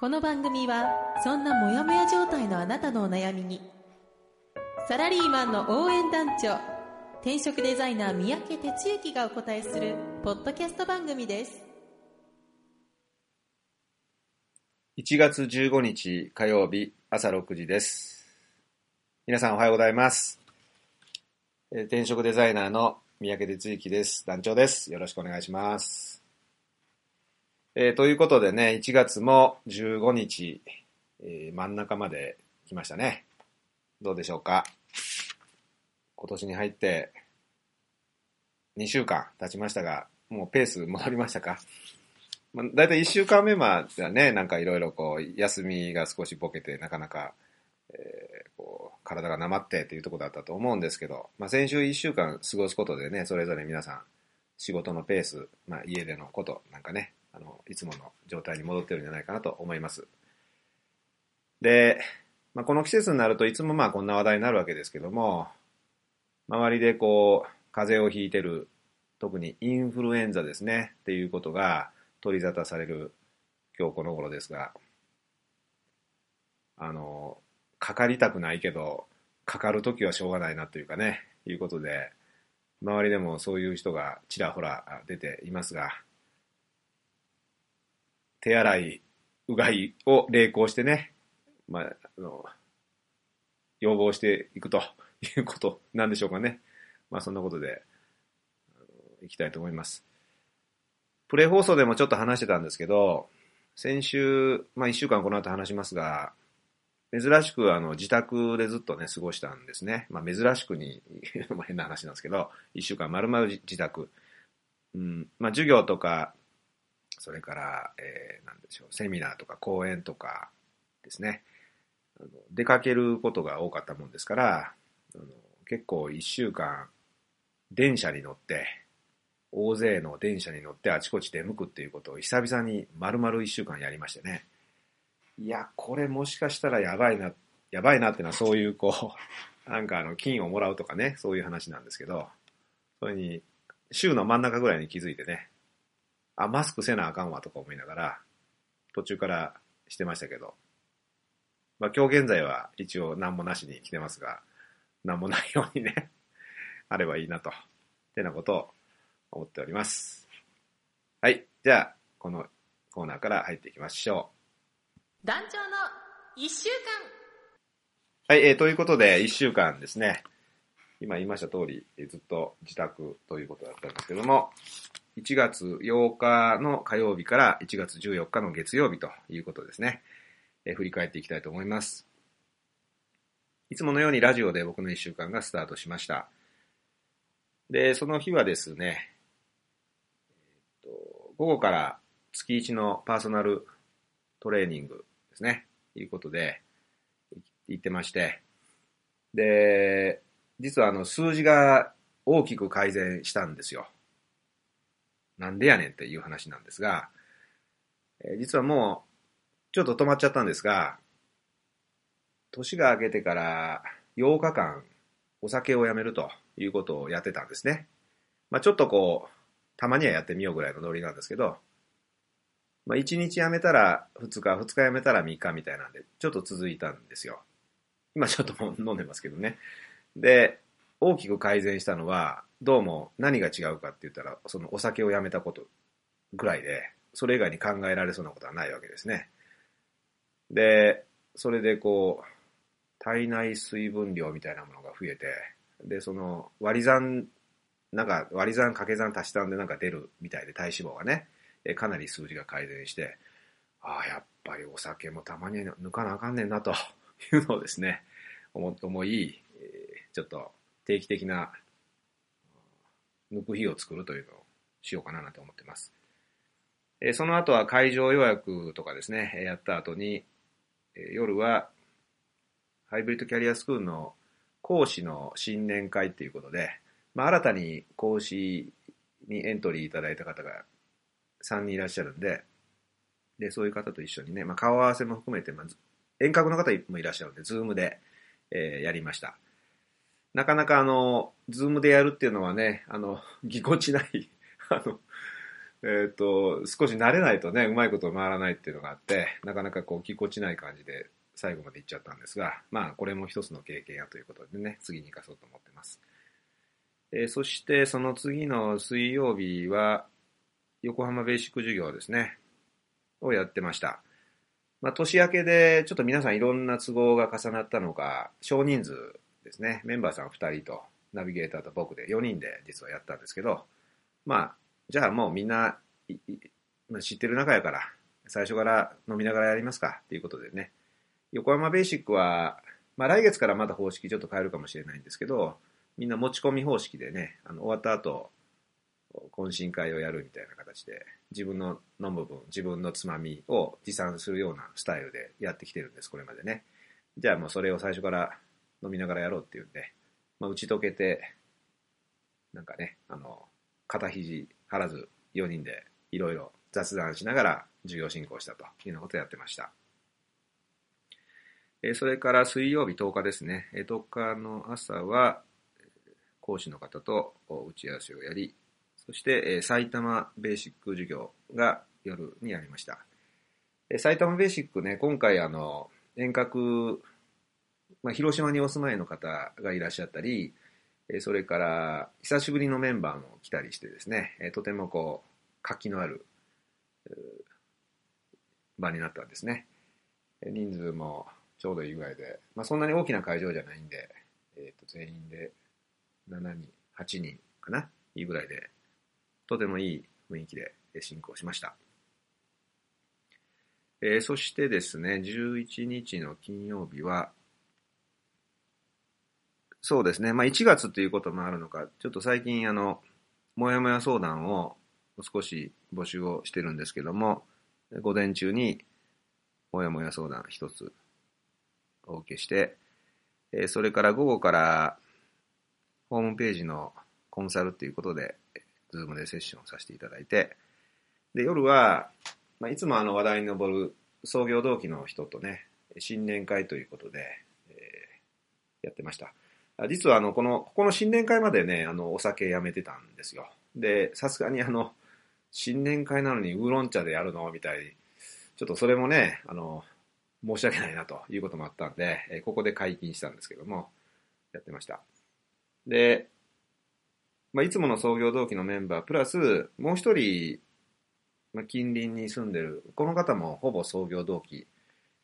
この番組はそんなモヤモヤ状態のあなたのお悩みにサラリーマンの応援団長転職デザイナー三宅哲之がお答えするポッドキャスト番組です1月15日火曜日朝6時です。皆さんおはようございます。転職デザイナーの三宅哲之です。団長です。よろしくお願いします。えーということでね、1月も15日、えー真ん中まで来ましたね。どうでしょうか？今年に入って2週間経ちましたが、もうペース戻りましたか？まあ、だいたい1週間目まではね、なんかいろいろこう、休みが少しボケて、なかなか、えーこう、体がなまってっていうところだったと思うんですけど、まあ、先週1週間過ごすことでね、それぞれ皆さん、仕事のペース、まあ、家でのこと、なんかね、あの、いつもの状態に戻ってるんじゃないかなと思います。で、まあ、この季節になるといつもまあこんな話題になるわけですけども、周りでこう、風邪をひいてる、特にインフルエンザですね、っていうことが、取り沙汰される今日この頃ですが、あの、かかりたくないけど、かかるときはしょうがないなというかね、いうことで、周りでもそういう人がちらほら出ていますが、手洗い、うがいを励行してね、まあ、あの、要望していくということなんでしょうかね。まあそんなことで、あのいきたいと思います。プレイ放送でもちょっと話してたんですけど、先週、まあ一週間この後話しますが、珍しくあの自宅でずっとね、過ごしたんですね。まあ珍しくに、変な話なんですけど、一週間丸々自宅。うん、まあ授業とか、それから、えー、なんでしょう、セミナーとか講演とかですね。あの出かけることが多かったもんですから、あの結構一週間、電車に乗って、大勢の電車に乗ってあちこち出向くっていうことを久々に丸々一週間やりましてね。いや、これもしかしたらやばいな、やばいなってのはそういうこう、なんかあの、金をもらうとかね、そういう話なんですけど、それに、週の真ん中ぐらいに気づいてね、あ、マスクせなあかんわとか思いながら、途中からしてましたけど、まあ今日現在は一応何もなしに来てますが、何もないようにね、あればいいなと、ってなことを思っております。はい。じゃあ、このコーナーから入っていきましょ団長の一週間う。はい。えーということで、1週間ですね。今言いました通り、えーずっと自宅ということだったんですけども、1月8日の火曜日から1月14日の月曜日ということですね。え振り返っていきたいと思います。いつものようにラジオで僕の1週間がスタートしました。で、その日はですね、えっと午後から月1のパーソナルトレーニングですね、いうことで行ってまして、で、実はあの数字が大きく改善したんですよ。なんでやねんっていう話なんですが、えー実はもうちょっと止まっちゃったんですが、年が明けてから8日間お酒をやめるということをやってたんですね。まあちょっとこう、たまにはやってみようぐらいのノリなんですけど、まあ1日やめたら2日、2日やめたら3日みたいなんで、ちょっと続いたんですよ。今ちょっと飲んでますけどね。で、大きく改善したのは、どうも何が違うかって言ったら、そのお酒をやめたことぐらいで、それ以外に考えられそうなことはないわけですね。で、それでこう、体内水分量みたいなものが増えて、で、その割り算、なんか割り算掛け算足し算でなんか出るみたいで体脂肪がね、かなり数字が改善して、ああ、やっぱりお酒もたまに抜かなあかんねんなというのをですね、思思い、えちょっと定期的な抜く日を作るというのをしようかななんて思ってます。えその後は会場予約とかですね、やった後に、え夜はハイブリッドキャリアスクールの講師の新年会っていうことで、まあ、新たに講師にエントリーいただいた方が3人いらっしゃるんで、で、そういう方と一緒にね、まあ、顔合わせも含めて、まあ、遠隔の方もいらっしゃるんで、 Zoom で、えー、やりました。なかなかあの、 Zoom でやるっていうのはね、あの、ぎこちない あの、えっ、ー、と、少し慣れないとね、うまいこと回らないっていうのがあって、なかなかこう、ぎこちない感じで最後まで行っちゃったんですが、まあ、これも一つの経験やということでね、次に行かそうと思ってます。えー、そして、その次の水曜日は、横浜ベーシック授業ですね、をやってました。まあ、年明けで、ちょっと皆さんいろんな都合が重なったのか、少人数ですね、メンバーさん2人と、ナビゲーターと僕で4人で実はやったんですけど、まあ、じゃあもうみんな、知ってる仲やから、最初から飲みながらやりますかっていうことでね、横浜ベーシックは、まあ来月からまた方式ちょっと変えるかもしれないんですけど、みんな持ち込み方式でね、あの終わった後、懇親会をやるみたいな形で、自分の飲む分、自分のつまみを持参するようなスタイルでやってきてるんです、これまでね。じゃあもうそれを最初から飲みながらやろうっていうんで、まあ打ち解けて、なんかね、あの、肩肘張らず4人でいろいろ雑談しながら授業進行したというようなことをやってました。えそれから水曜日10日ですね。10日の朝は講師の方と打ち合わせをやり、そして埼玉ベーシック授業が夜にやりました。埼玉ベーシックね、今回あの遠隔、まあ、広島にお住まいの方がいらっしゃったり、それから久しぶりのメンバーも来たりしてですね、とてもこう活気のある場になったんですね。人数もちょうどいいぐらいで、まあ、そんなに大きな会場じゃないんで、えー、と全員で7人、8人かな、いいぐらいで、とてもいい雰囲気で進行しました。えー、そしてですね、11日の金曜日は、そうですね、まあ1月ということもあるのか、ちょっと最近あの、もやもや相談を少し募集をしてるんですけども、午前中にもやもや相談一つお受けして、えそれから午後からホームページのコンサルっていうことで、ズームでセッションさせていただいて、で、夜は、まあ、いつもあの話題に上る創業同期の人とね、新年会ということで、えー、やってました。実はあの、この、ここの新年会までね、あの、お酒やめてたんですよ。で、さすがにあの、新年会なのにウーロン茶でやるの？みたいに、ちょっとそれもね、あの、申し訳ないなということもあったんで、えここで解禁したんですけども、やってました。で、まあ、いつもの創業同期のメンバー、プラス、もう一人、まあ、近隣に住んでる、この方もほぼ創業同期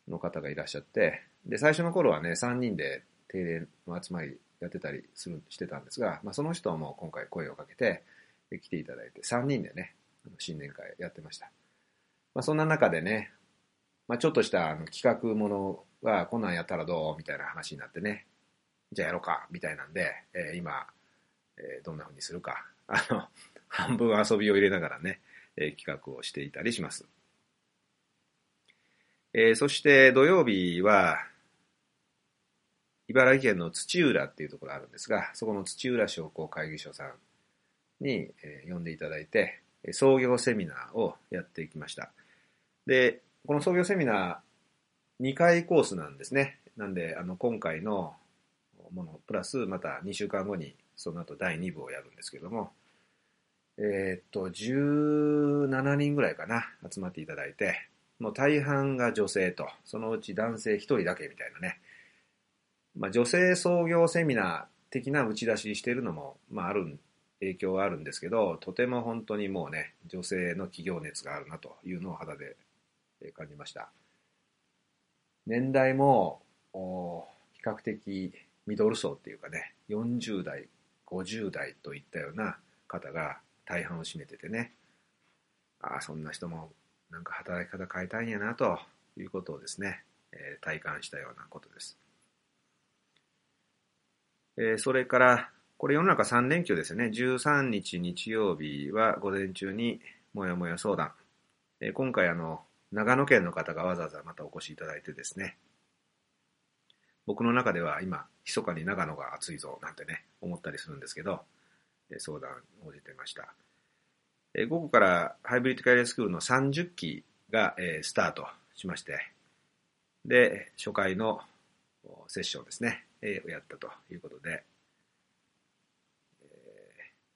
の方がいらっしゃって、で、最初の頃はね、3人で定例の集まりやってたりする、してたんですが、まあ、その人も今回声をかけて、来ていただいて、3人でね、新年会やってました。まあ、そんな中でね、まあ、ちょっとしたあの企画ものがこんなんやったらどうみたいな話になってね、じゃあやろうかみたいなんで、えー、今、えー、どんな風にするか、あの、半分遊びを入れながらね、えー、企画をしていたりします。えー、そして土曜日は、茨城県の土浦っていうところあるんですが、そこの土浦商工会議所さんに、えー、呼んでいただいて、創業セミナーをやっていきました。で、この創業セミナー2回コースなんですね。なんで、あの、今回のもの、プラスまた2週間後にその後第2部をやるんですけども、えー、っと、17人ぐらいかな、集まっていただいて、もう大半が女性と、そのうち男性1人だけみたいなね。まあ、女性創業セミナー的な打ち出ししてるのも、まあ、ある影響はあるんですけど、とても本当にもうね、女性の企業熱があるなというのを肌で感じました。年代も、比較的ミドル層っていうかね、40代、50代といったような方が大半を占めててね、ああ、そんな人もなんか働き方変えたいんやなということをですね、えー、体感したようなことです。え、それから、これ世の中3連休ですよね。13日日曜日は午前中にもやもや相談。え、今回あの、長野県の方がわざわざまたお越しいただいてですね、僕の中では今、密かに長野が暑いぞなんてね、思ったりするんですけど、え相談応じてました。え午後からハイブリッドキャリアスクールの30期がえスタートしまして、で、初回のセッションですね、をやったということで、え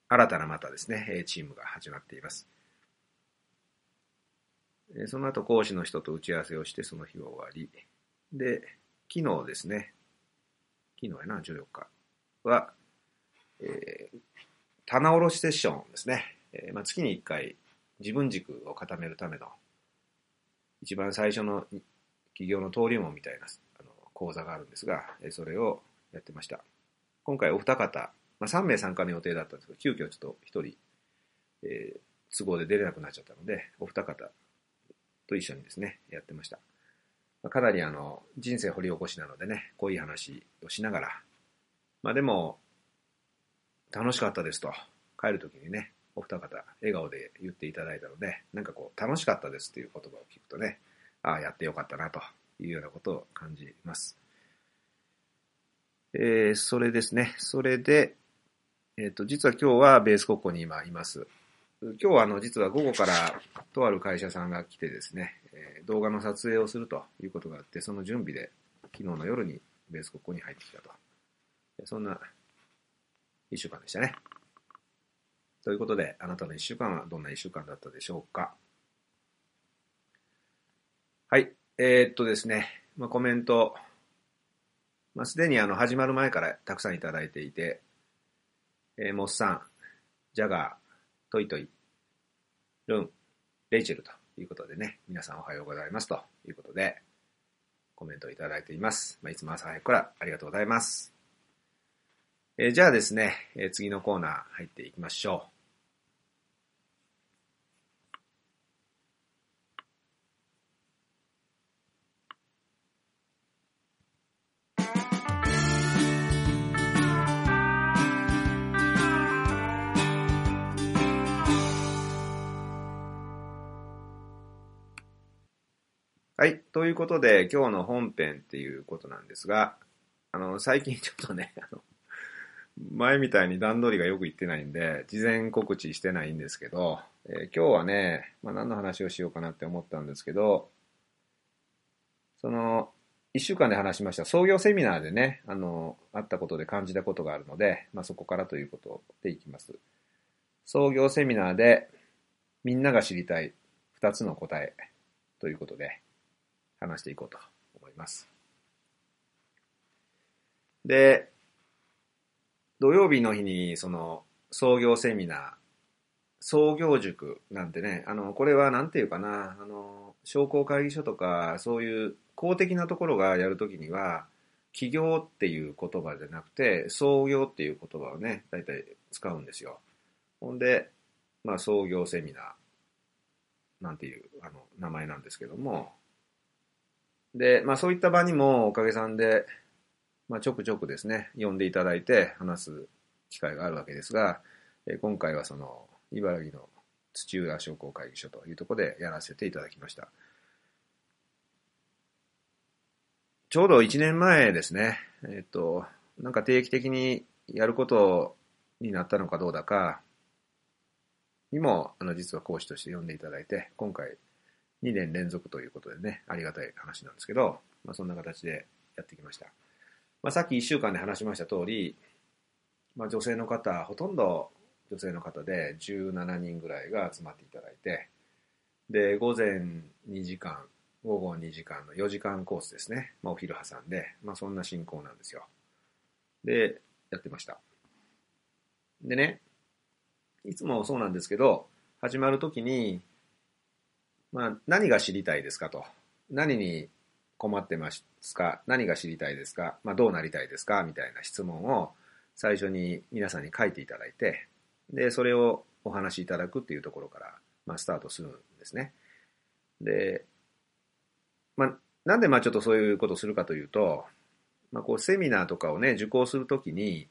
新たなまたですね、チームが始まっています。その後講師の人と打ち合わせをしてその日は終わり、で、昨日ですね、昨日やな、14日は、えー、棚卸しセッションですね。えー、まあ、月に1回自分軸を固めるための一番最初の企業の登竜門みたいな講座があるんですが、それをやってました。今回お二方、まあ、3名参加の予定だったんですけど、急遽ちょっと1人、えー、都合で出れなくなっちゃったので、お二方と一緒にですね、やってました。まかなりあの、人生掘り起こしなのでね、こうい話をしながら、まあでも、楽しかったですと、帰るときにね、お二方、笑顔で言っていただいたので、なんかこう、楽しかったですっていう言葉を聞くとね、ああ、やってよかったなというようなことを感じます。えー、それですね。それで、えっ、ー、と、実は今日はベース国庫に今います。今日はあの、実は午後からとある会社さんが来てですね、えー、動画の撮影をするということがあって、その準備で昨日の夜にベース国庫に入ってきたと。そんな一週間でしたね。ということで、あなたの一週間はどんな一週間だったでしょうか。はい。えー、っとですね、まあ、コメント、まあ、すでにあの始まる前からたくさんいただいていて、えー、モッサン、ジャガー、トイトイ、ルン、レイチェルということでね、皆さんおはようございますということで、コメントをいただいています。まあ、いつも朝早くからありがとうございます。えー、じゃあですね、えー、次のコーナー入っていきましょう。はい。ということで、今日の本編っていうことなんですが、あの、最近ちょっとね、あの、前みたいに段取りがよくいってないんで、事前告知してないんですけど、えー、今日はね、まあ、何の話をしようかなって思ったんですけど、その、一週間で話しました創業セミナーでね、あの、あったことで感じたことがあるので、まあ、そこからということでいきます。創業セミナーでみんなが知りたい二つの答えということで、話していこうと思います。で、土曜日の日にその創業セミナー、創業塾なんてね、あの、これはなんていうかな、あの、商工会議所とか、そういう公的なところがやるときには、起業っていう言葉じゃなくて、創業っていう言葉をね、大体使うんですよ。ほんで、まあ、創業セミナーなんていうあの名前なんですけども、で、まあそういった場にもおかげさんで、まあちょくちょくですね、呼んでいただいて話す機会があるわけですが、え今回はその茨城の土浦商工会議所というところでやらせていただきました。ちょうど1年前ですね、えっと、なんか定期的にやることになったのかどうだか、にも、あの、実は講師として呼んでいただいて、今回、2年連続ということでね、ありがたい話なんですけど、まあ、そんな形でやってきました。まあ、さっき1週間で話しました通り、まあ、女性の方、ほとんど女性の方で17人ぐらいが集まっていただいて、で、午前2時間、午後2時間の4時間コースですね。まあ、お昼挟んで、まあ、そんな進行なんですよ。で、やってました。でね、いつもそうなんですけど、始まるときに、まあ、何が知りたいですかと。何に困ってますか？何が知りたいですか？まあ、どうなりたいですか？みたいな質問を最初に皆さんに書いていただいて、で、それをお話しいただくっていうところから、まあ、スタートするんですね。で、まあ、なんでまあちょっとそういうことをするかというと、まあ、こうセミナーとかをね、受講するときに、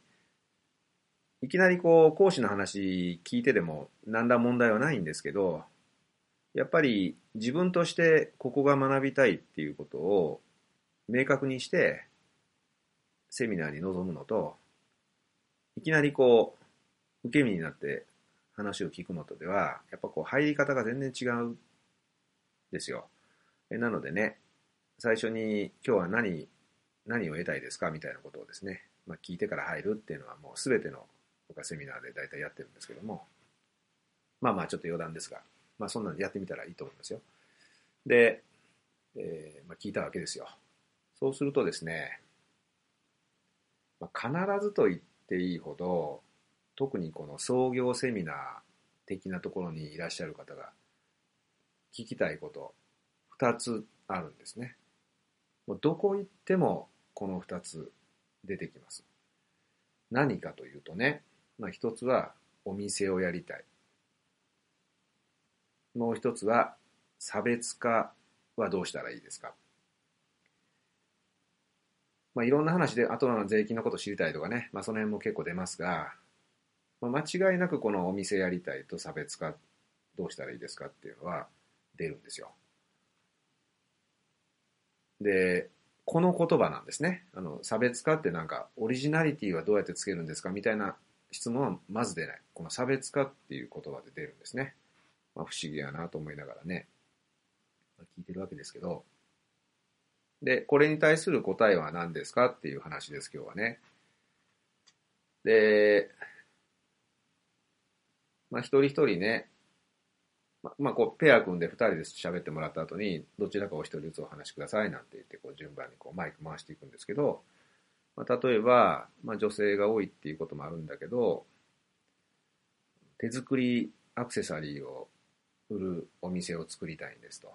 いきなりこう講師の話聞いてでも何ら問題はないんですけど、やっぱり自分としてここが学びたいっていうことを明確にして、セミナーに臨むのと、いきなりこう、受け身になって話を聞くのとでは、やっぱこう入り方が全然違うんですよ。えなのでね、最初に今日は何、何を得たいですか？みたいなことをですね、まあ、聞いてから入るっていうのはもう全ての僕はセミナーで大体やってるんですけども、まあまあちょっと余談ですが、まあそんなのやってみたらいいと思いますよ。で、えーまあ、聞いたわけですよ。そうするとですね、まあ、必ずと言っていいほど、特にこの創業セミナー的なところにいらっしゃる方が聞きたいこと2つあるんですね。もうどこ行ってもこの2つ出てきます。何かというとね、まあ、1つはお店をやりたい。もう1つは差別化はどうしたらいいですか？まあ、いろんな話で、あとは税金のこと知りたいとかね、まあ、その辺も結構出ますが、まあ、間違いなくこのお店やりたいと差別化どうしたらいいですかっていうのは出るんですよ。で、この言葉なんですね。あの、差別化ってなんか、オリジナリティはどうやってつけるんですかみたいな質問はまず出ない。この差別化っていう言葉で出るんですね。まあ、不思議やなと思いながらね、聞いてるわけですけど、で、これに対する答えは何ですか？っていう話です、今日はね。で、まあ、一人一人ね、ままあ、こう、ペア組んで二人で喋ってもらった後に、どちらかお一人ずつお話しくださいなんて言って、こう、順番にこう、マイク回していくんですけど、まあ、例えば、まあ、女性が多いっていうこともあるんだけど、手作りアクセサリーを売るお店を作りたいんですと。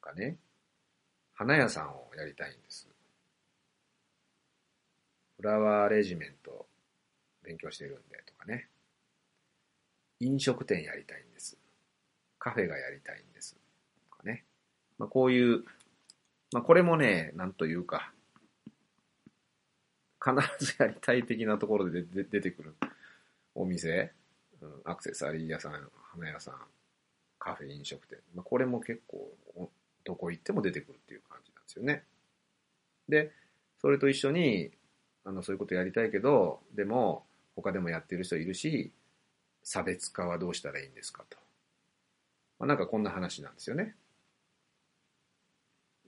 かね。花屋さんをやりたいんです。フラワーレジメント勉強してるんでとかね。飲食店やりたいんです。カフェがやりたいんです。とかね。まあ、こういう、まあ、これもね、なんというか、必ずやりたい的なところで出てくるお店、アクセサリー屋さん、花屋さん、カフェ、飲食店。まあ、これも結構、どこ行っても出てくるっていう感じなんですよね。で、それと一緒に、あの、そういうことやりたいけど、でも、他でもやってる人いるし、差別化はどうしたらいいんですかと。まあ、なんかこんな話なんですよね。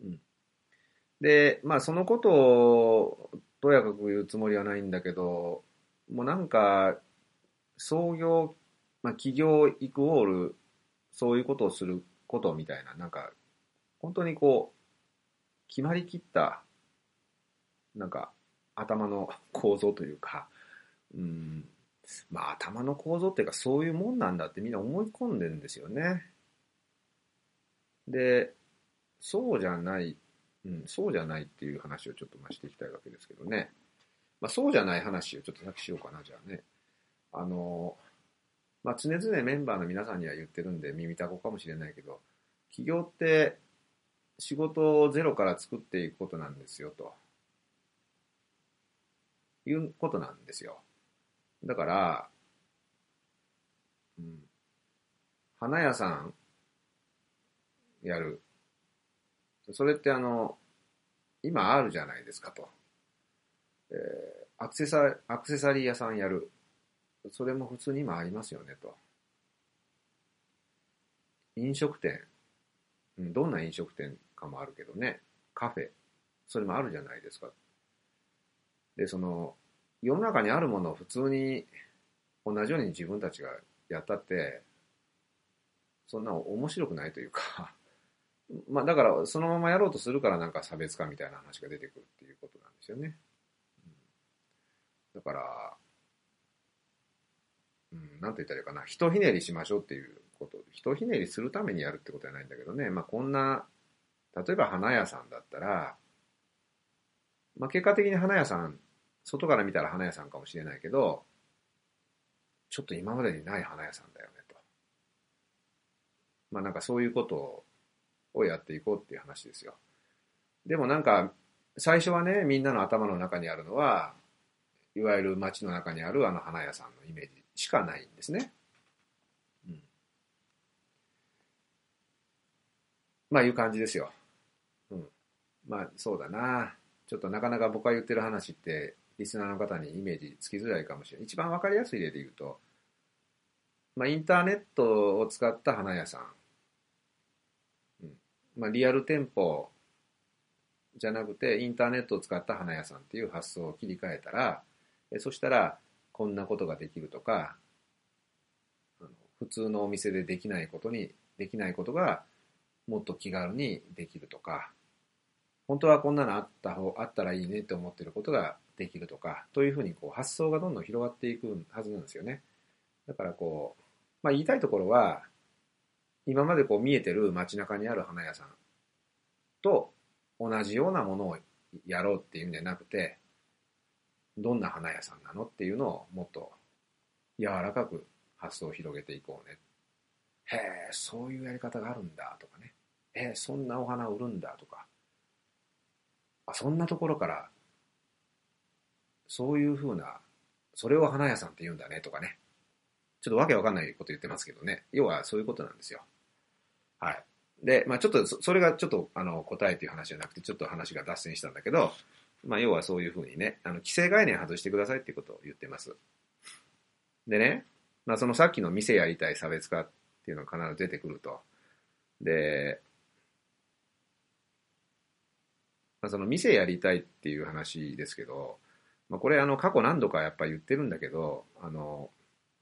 うん。で、まあそのことをとやかく言うつもりはないんだけど、もうなんか、創業、まあ企業イクオール、そういうことをすることみたいな、なんか本当にこう、決まりきった、なんか、頭の構造というか、うん、まあ頭の構造っていうかそういうもんなんだってみんな思い込んでるんですよね。で、そうじゃない、うん、そうじゃないっていう話をちょっとましていきたいわけですけどね。まあそうじゃない話をちょっと先しようかな、じゃあね。あの、まあ常々メンバーの皆さんには言ってるんで耳たこかもしれないけど、企業って仕事をゼロから作っていくことなんですよ、ということなんですよ。だから、うん、花屋さんやる。それってあの、今あるじゃないですかと。えー、アクセサ、アクセサリー屋さんやる。それも普通に今ありますよねと。飲食店。うん、どんな飲食店かもあるけどね、カフェ、それもあるじゃないですか。で、その、世の中にあるものを普通に同じように自分たちがやったって、そんな面白くないというか まあだからそのままやろうとするからなんか差別化みたいな話が出てくるっていうことなんですよね。だから、うん、なんて言ったらいいかな、ひとひねりしましょうっていうこと、ひとひねりするためにやるってことはないんだけどね、まあこんな例えば花屋さんだったら、まあ、結果的に花屋さん、外から見たら花屋さんかもしれないけど、ちょっと今までにない花屋さんだよねと。まあなんかそういうことをやっていこうっていう話ですよ。でもなんか、最初はね、みんなの頭の中にあるのは、いわゆる街の中にあるあの花屋さんのイメージしかないんですね。うん。まあいう感じですよ。うんまあそうだな。ちょっとなかなか僕が言ってる話って、リスナーの方にイメージつきづらいかもしれない。一番わかりやすい例で言うと、まあ、インターネットを使った花屋さん。うんまあ、リアル店舗じゃなくて、インターネットを使った花屋さんっていう発想を切り替えたら、えそしたら、こんなことができるとか、あの普通のお店でできないことに、できないことが、もっと気軽にできるとか、本当はこんなのあった方、あったらいいねって思ってることができるとか、というふうにこう発想がどんどん広がっていくはずなんですよね。だからこう、まあ言いたいところは、今までこう見えてる街中にある花屋さんと同じようなものをやろうっていうんじゃなくて、どんな花屋さんなの？っていうのをもっと柔らかく発想を広げていこうね。へえ、そういうやり方があるんだとかね。えー、そんなお花売るんだとか。あ、そんなところから、そういうふうな、それを花屋さんって言うんだねとかね。ちょっとわけわかんないこと言ってますけどね。要はそういうことなんですよ。はい。で、まあちょっとそ、それがちょっとあの答えという話じゃなくて、ちょっと話が脱線したんだけど、まあ要はそういうふうにね、あの、規制概念外してくださいっていうことを言ってます。でね、まあそのさっきの店やりたい差別化っていうのが必ず出てくると。で、まあ、その店やりたいっていう話ですけど、まあ、これあの過去何度かやっぱり言ってるんだけど、あの、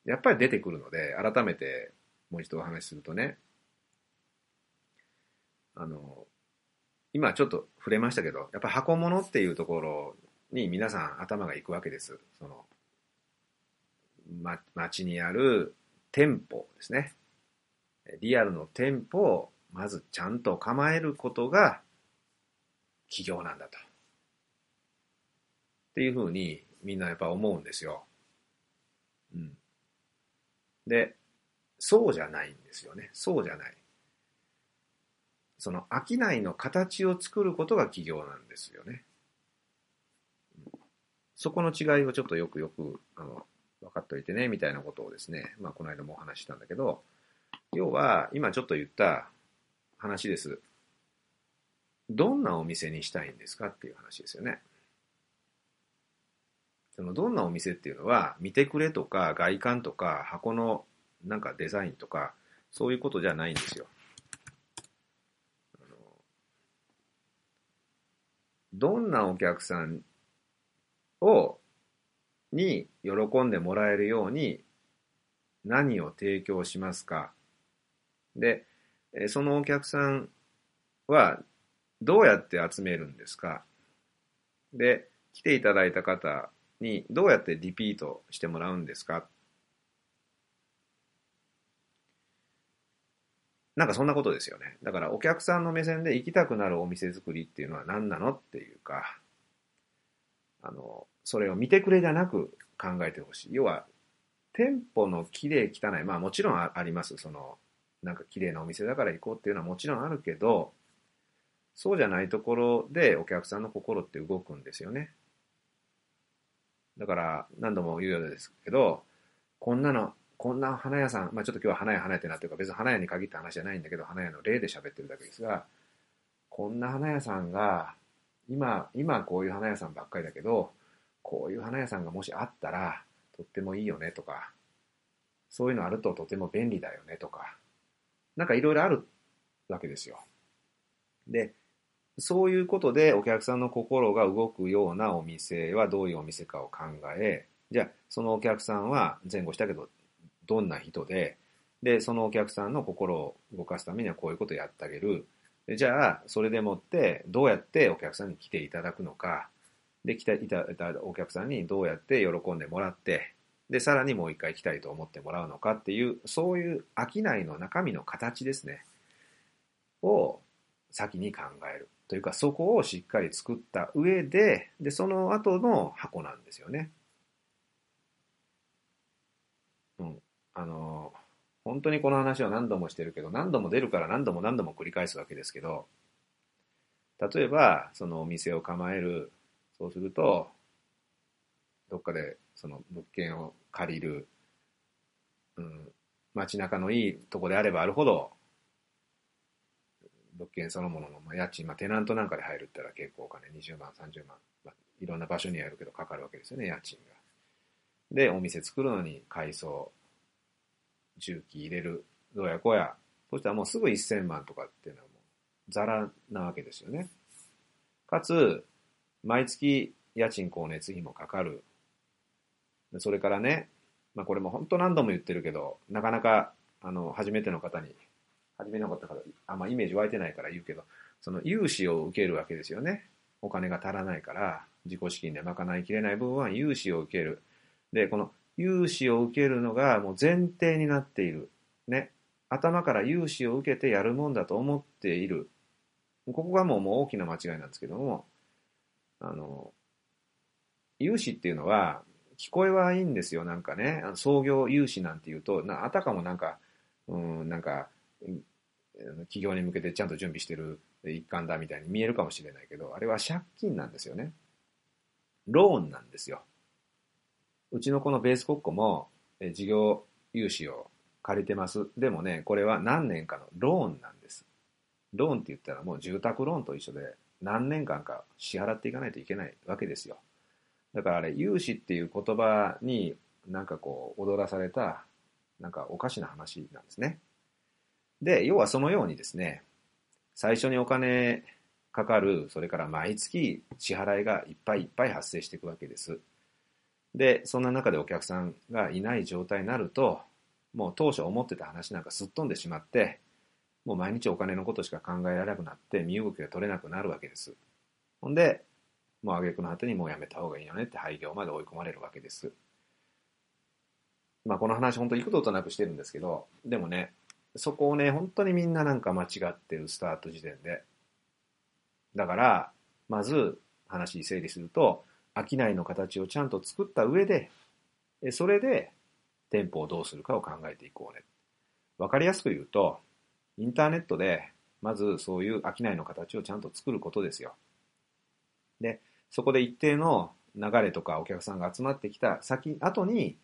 やっぱり出てくるので、改めてもう一度お話しするとね、あの、今ちょっと触れましたけど、やっぱ箱物っていうところに皆さん頭が行くわけです。その、ま、街にある店舗ですね。リアルの店舗をまずちゃんと構えることが企業なんだと。っていうふうにみんなやっぱ思うんですよ。うん。で、そうじゃないんですよね。そうじゃない。その商いの形を作ることが企業なんですよね。そこの違いをちょっとよくよくあの分かっておいてね、みたいなことをですね、まあこの間もお話ししたんだけど、要は今ちょっと言った話です。どんなお店にしたいんですかっていう話ですよね。そのどんなお店っていうのは見てくれとか外観とか箱のなんかデザインとかそういうことじゃないんですよ。あのどんなお客さんをに喜んでもらえるように何を提供しますか？で、そのお客さんはどうやって集めるんですか？で、来ていただいた方にどうやってリピートしてもらうんですか？なんかそんなことですよね。だからお客さんの目線で行きたくなるお店作りっていうのは何なのっていうか、あの、それを見てくれじゃなく考えてほしい。要は、店舗の綺麗汚い、まあもちろんあります。その、なんか綺麗なお店だから行こうっていうのはもちろんあるけど、そうじゃないところでお客さんの心って動くんですよね。だから何度も言うようですけど、こんなの、こんな花屋さん、まあちょっと今日は花屋花屋ってなってるから別に花屋に限った話じゃないんだけど、花屋の例で喋ってるだけですが、こんな花屋さんが、今、今こういう花屋さんばっかりだけど、こういう花屋さんがもしあったら、とってもいいよねとか、そういうのあるととても便利だよねとか、なんかいろいろあるわけですよ。で、そういうことでお客さんの心が動くようなお店はどういうお店かを考え、じゃあそのお客さんは前後したけどどんな人で、で、そのお客さんの心を動かすためにはこういうことをやってあげる。じゃあ、それでもってどうやってお客さんに来ていただくのか、で、来ていただいたお客さんにどうやって喜んでもらって、で、さらにもう一回来たいと思ってもらうのかっていう、そういう商いの中身の形ですね。を先に考える。というか、そこをしっかり作った上で、で、その後の箱なんですよね。うん。あの、本当にこの話は何度もしてるけど、何度も出るから何度も何度も繰り返すわけですけど、例えば、そのお店を構える、そうすると、どっかでその物件を借りる、うん、街中のいいとこであればあるほど、物件そのものの家賃、まあ、テナントなんかで入るったら結構お金20万、30万、まあ、いろんな場所にはやるけどかかるわけですよね、家賃が。で、お店作るのに改装、重機入れる、どうやこうや、そしたらもうすぐ1000万とかっていうのはもうザラなわけですよね。かつ、毎月家賃光熱費もかかる。それからね、まあこれも本当何度も言ってるけど、なかなか、あの、初めての方に、初めの方から、あんまイメージ湧いてないから言うけど、その融資を受けるわけですよね。お金が足らないから、自己資金で賄いきれない部分は融資を受ける。で、この融資を受けるのがもう前提になっている。ね。頭から融資を受けてやるもんだと思っている。ここがもうもう大きな間違いなんですけども、あの、融資っていうのは、聞こえはいいんですよ、なんかね。創業融資なんて言うと、なあたかもなんか、うん、なんか、企業に向けてちゃんと準備してる一環だみたいに見えるかもしれないけど、あれは借金なんですよね。ローンなんですよ。うちのこのベース国庫も、え事業融資を借りてます。でもね、これは何年かのローンなんです。ローンって言ったらもう住宅ローンと一緒で何年間か支払っていかないといけないわけですよ。だからあれ、融資っていう言葉になんかこう踊らされたなんかおかしな話なんですね。で、要はそのようにですね、最初にお金かかる、それから毎月支払いがいっぱいいっぱい発生していくわけです。で、そんな中でお客さんがいない状態になると、もう当初思ってた話なんかすっ飛んでしまって、もう毎日お金のことしか考えられなくなって、身動きが取れなくなるわけです。ほんで、もう挙句の果てにもうやめた方がいいよねって廃業まで追い込まれるわけです。まあこの話本当幾度となくしてるんですけど、でもね、そこをね、本当にみんななんか間違ってるスタート時点で。だから、まず話整理すると、商いの形をちゃんと作った上で、それで店舗をどうするかを考えていこうね。わかりやすく言うと、インターネットで、まずそういう商いの形をちゃんと作ることですよ。で、そこで一定の流れとかお客さんが集まってきた先、後に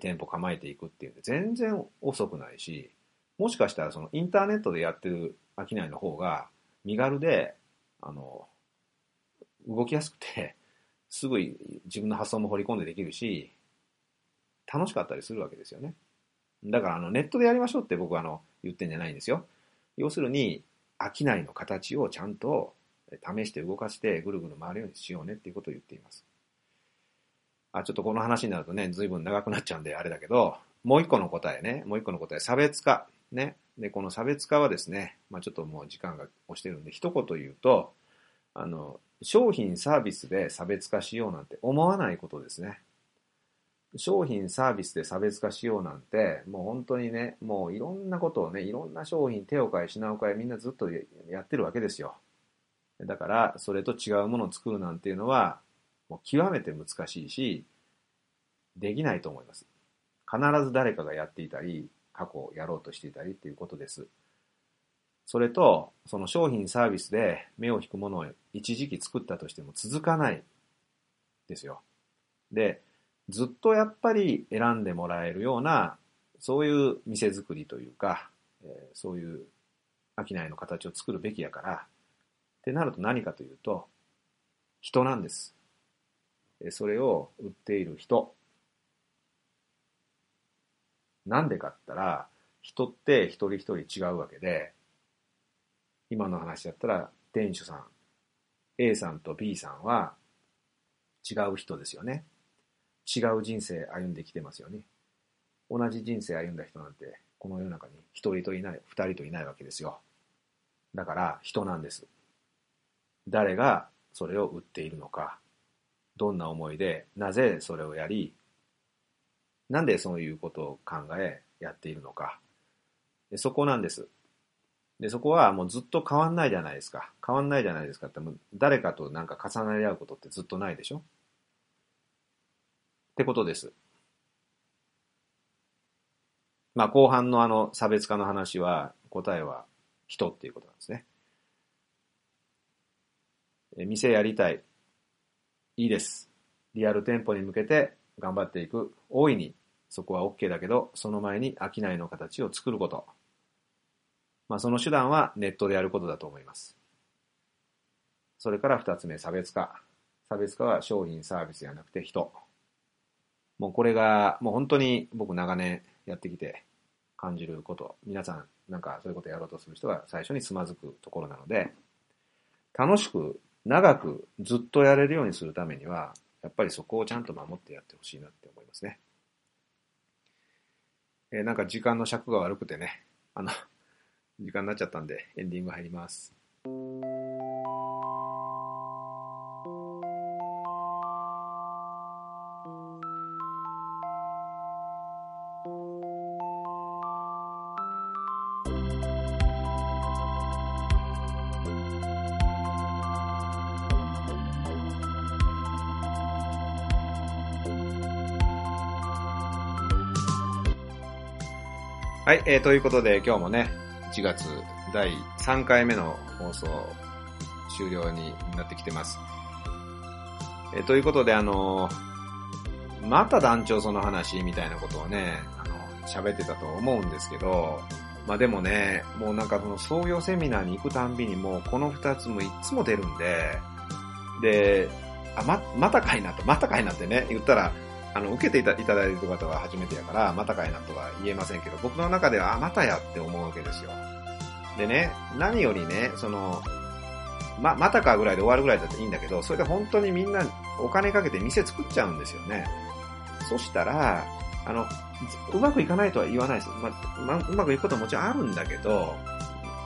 店舗構えていくっていうで、全然遅くないし、もしかしたらそのインターネットでやってる商いの方が身軽で、あの、動きやすくて、すぐ自分の発想も掘り込んでできるし、楽しかったりするわけですよね。だからあのネットでやりましょうって僕はあの言ってんじゃないんですよ。要するに、商いの形をちゃんと試して動かしてぐるぐる回るようにしようねっていうことを言っています。あ、ちょっとこの話になるとね、随分長くなっちゃうんであれだけど、もう一個の答えね、もう一個の答え、差別化。ね。で、この差別化はですね、まあちょっともう時間が押してるんで、一言言うと、あの、商品サービスで差別化しようなんて思わないことですね。商品サービスで差別化しようなんて、もう本当にね、もういろんなことをね、いろんな商品手を変え品を変えみんなずっとやってるわけですよ。だから、それと違うものを作るなんていうのは、もう極めて難しいし、できないと思います。必ず誰かがやっていたり、過去をやろうとしていたりっていうことです。それと、その商品サービスで目を引くものを一時期作ったとしても続かないですよ。で、ずっとやっぱり選んでもらえるような、そういう店作りというか、えー、そういう商いの形を作るべきやから、ってなると何かというと、人なんです。それを売っている人。なんでかったら、人って一人一人違うわけで、今の話だったら、店主さん、A さんと B さんは違う人ですよね。違う人生歩んできてますよね。同じ人生歩んだ人なんて、この世の中に一人といない、二人といないわけですよ。だから人なんです。誰がそれを売っているのか、どんな思いで、なぜそれをやり、なんでそういうことを考え、やっているのか。そこなんです。で、そこはもうずっと変わんないじゃないですか。変わんないじゃないですかって、もう誰かとなんか重なり合うことってずっとないでしょ？ってことです。まあ後半のあの差別化の話は答えは人っていうことなんですね。え店やりたい。いいです。リアル店舗に向けて頑張っていく。大いにそこは OK だけど、その前に商いの形を作ること。まあその手段はネットでやることだと思います。それから二つ目、差別化。差別化は商品、サービスじゃなくて人。もうこれが、もう本当に僕長年やってきて感じること。皆さんなんかそういうことやろうとする人が最初につまずくところなので、楽しく、長くずっとやれるようにするためには、やっぱりそこをちゃんと守ってやってほしいなって思いますね。えーなんか時間の尺が悪くてね、あの、時間になっちゃったんでエンディング入ります。はい、えーということで今日もね、1月第3回目の放送終了になってきてます。えということであのまた団長その話みたいなことをね、あの、喋ってたと思うんですけど、まあでもね、もうなんかその創業セミナーに行くたんびにもうこの2つもいつも出るんで、で、あ、ま、またかいなと、またかいなってね、言ったら、あの、受けていただいている方は初めてやから、またかいなとは言えませんけど、僕の中では、あ、またやって思うわけですよ。でね、何よりね、その、ま、またかぐらいで終わるぐらいだっていいんだけど、それで本当にみんなお金かけて店作っちゃうんですよね。そしたら、あの、うまくいかないとは言わないです。ままうまくいくことはもちろんあるんだけど、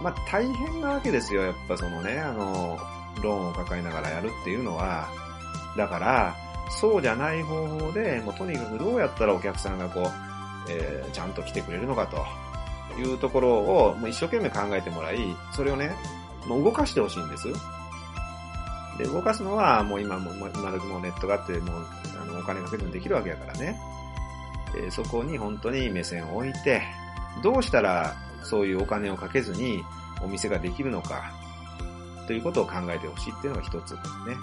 ま、大変なわけですよ。やっぱそのね、あの、ローンを抱えながらやるっていうのは。だから、そうじゃない方法で、もうとにかくどうやったらお客さんがこう、えーちゃんと来てくれるのかというところをもう一生懸命考えてもらい、それをね、もう動かしてほしいんです。で、動かすのはもう今も、もう今時もうネットがあって、もうあのお金かけてもできるわけやからね。えそこに本当に目線を置いて、どうしたらそういうお金をかけずにお店ができるのか、ということを考えてほしいっていうのが一つですね。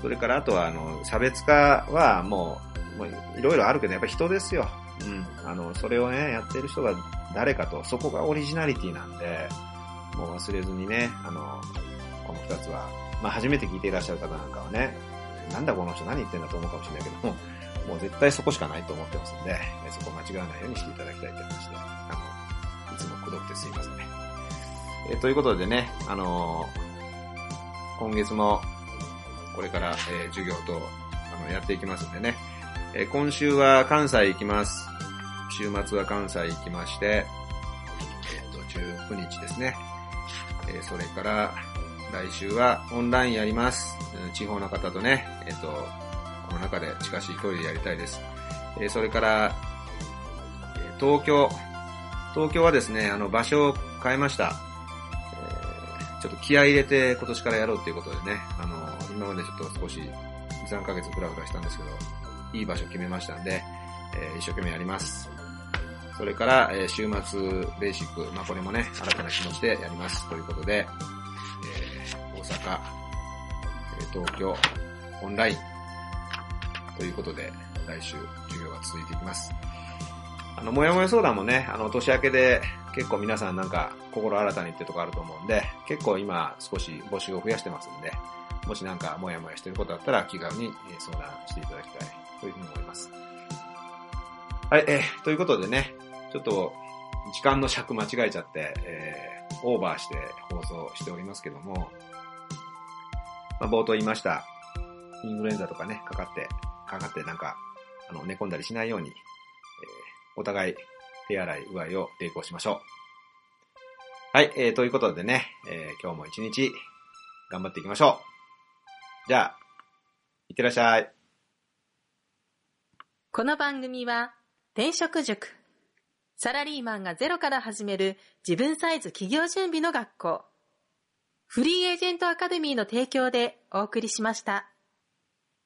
それからあとは、あの、差別化はもう、もういろいろあるけど、やっぱ人ですよ。うん。あの、それをね、やってる人が誰かと、そこがオリジナリティなんで、もう忘れずにね、あの、この二つは、まあ初めて聞いていらっしゃる方なんかはね、なんだこの人何言ってんだと思うかもしれないけども、もう絶対そこしかないと思ってますんで、そこ間違わないようにしていただきたいという話で、あの、いつもくどくてすいませんね。えということでね、あの今月もこれから、えー授業とあのやっていきますんでね、えー今週は関西行きます。週末は関西行きまして、えっ、と、19日ですね。えそれから、来週はオンラインやります。地方の方とね、えっ、と、この中で近しい距離でやりたいです。えそれから、え東京。東京はですね、あの、場所を変えました。ちょっと気合入れて今年からやろうっていうことでね、あの、今までちょっと少し、3ヶ月フラフラしたんですけど、いい場所決めましたんで、えー一生懸命やります。それから、えー週末ベーシック、まあこれもね、新たな気持ちでやります。ということで、えー大阪、えー東京、オンライン、ということで、来週授業が続いていきます。あの、もやもや相談もね、あの、年明けで結構皆さんなんか心新たにってとこあると思うんで、結構今少し募集を増やしてますんで、もしなんかもやもやしてることあったら気軽に相談していただきたいというふうに思います。はい、えーということでね、ちょっと時間の尺間違えちゃって、えーオーバーして放送しておりますけども、まあ、冒頭言いました、インフルエンザとかね、かかって、かかってなんか、あの、寝込んだりしないように、えーお互い手洗い、うがいを抵抗しましょう。はい、えー、ということでね、えー今日も一日頑張っていきましょう。じゃあ、いってらっしゃい。この番組は、転職塾。サラリーマンがゼロから始める自分サイズ企業準備の学校。フリーエージェントアカデミーの提供でお送りしました。